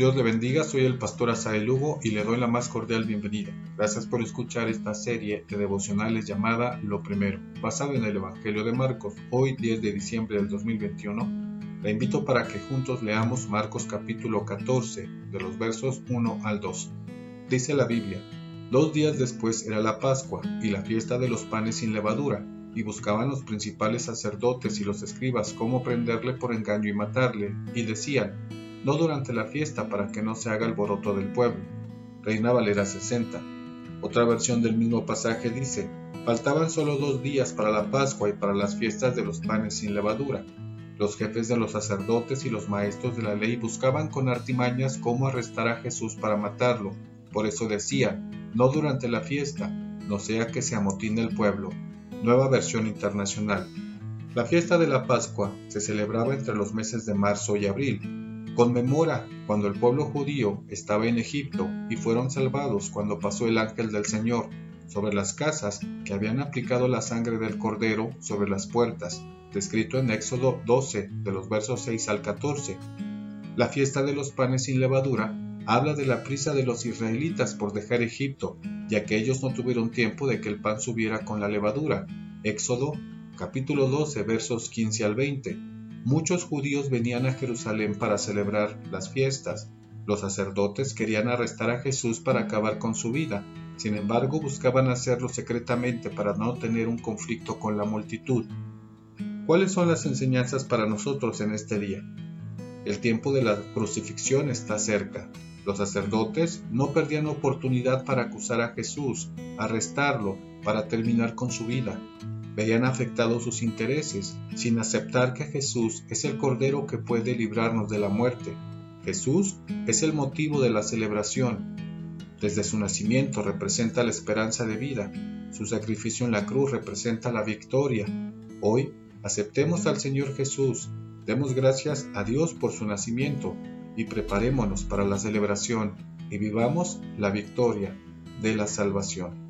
Dios le bendiga, soy el pastor Asael Lugo y le doy la más cordial bienvenida. Gracias por escuchar esta serie de devocionales llamada Lo Primero, basado en el Evangelio de Marcos, hoy 10 de diciembre del 2021. La invito para que juntos leamos Marcos capítulo 14, de los versos 1 al 2. Dice la Biblia, dos días después era la Pascua y la fiesta de los panes sin levadura, y buscaban los principales sacerdotes y los escribas cómo prenderle por engaño y matarle, y decían, no durante la fiesta para que no se haga alboroto del pueblo. Reina Valera 60. Otra versión del mismo pasaje dice, faltaban solo dos días para la Pascua y para las fiestas de los panes sin levadura. Los jefes de los sacerdotes y los maestros de la ley buscaban con artimañas cómo arrestar a Jesús para matarlo. Por eso decían, no durante la fiesta, no sea que se amotine el pueblo. Nueva versión internacional. La fiesta de la Pascua se celebraba entre los meses de marzo y abril, Conmemora cuando el pueblo judío estaba en Egipto y fueron salvados cuando pasó el ángel del Señor sobre las casas que habían aplicado la sangre del cordero sobre las puertas, descrito en Éxodo 12 de los versos 6 al 14. La fiesta de los panes sin levadura habla de la prisa de los israelitas por dejar Egipto, ya que ellos no tuvieron tiempo de que el pan subiera con la levadura. Éxodo capítulo 12 versos 15 al 20. Muchos judíos venían a Jerusalén para celebrar las fiestas. Los sacerdotes querían arrestar a Jesús para acabar con su vida, sin embargo buscaban hacerlo secretamente para no tener un conflicto con la multitud. ¿Cuáles son las enseñanzas para nosotros en este día? El tiempo de la crucifixión está cerca. Los sacerdotes no perdían oportunidad para acusar a Jesús, arrestarlo, para terminar con su vida veían afectados sus intereses, sin aceptar que Jesús es el Cordero que puede librarnos de la muerte. Jesús es el motivo de la celebración. Desde su nacimiento representa la esperanza de vida, su sacrificio en la cruz representa la victoria. Hoy aceptemos al Señor Jesús, demos gracias a Dios por su nacimiento y preparémonos para la celebración y vivamos la victoria de la salvación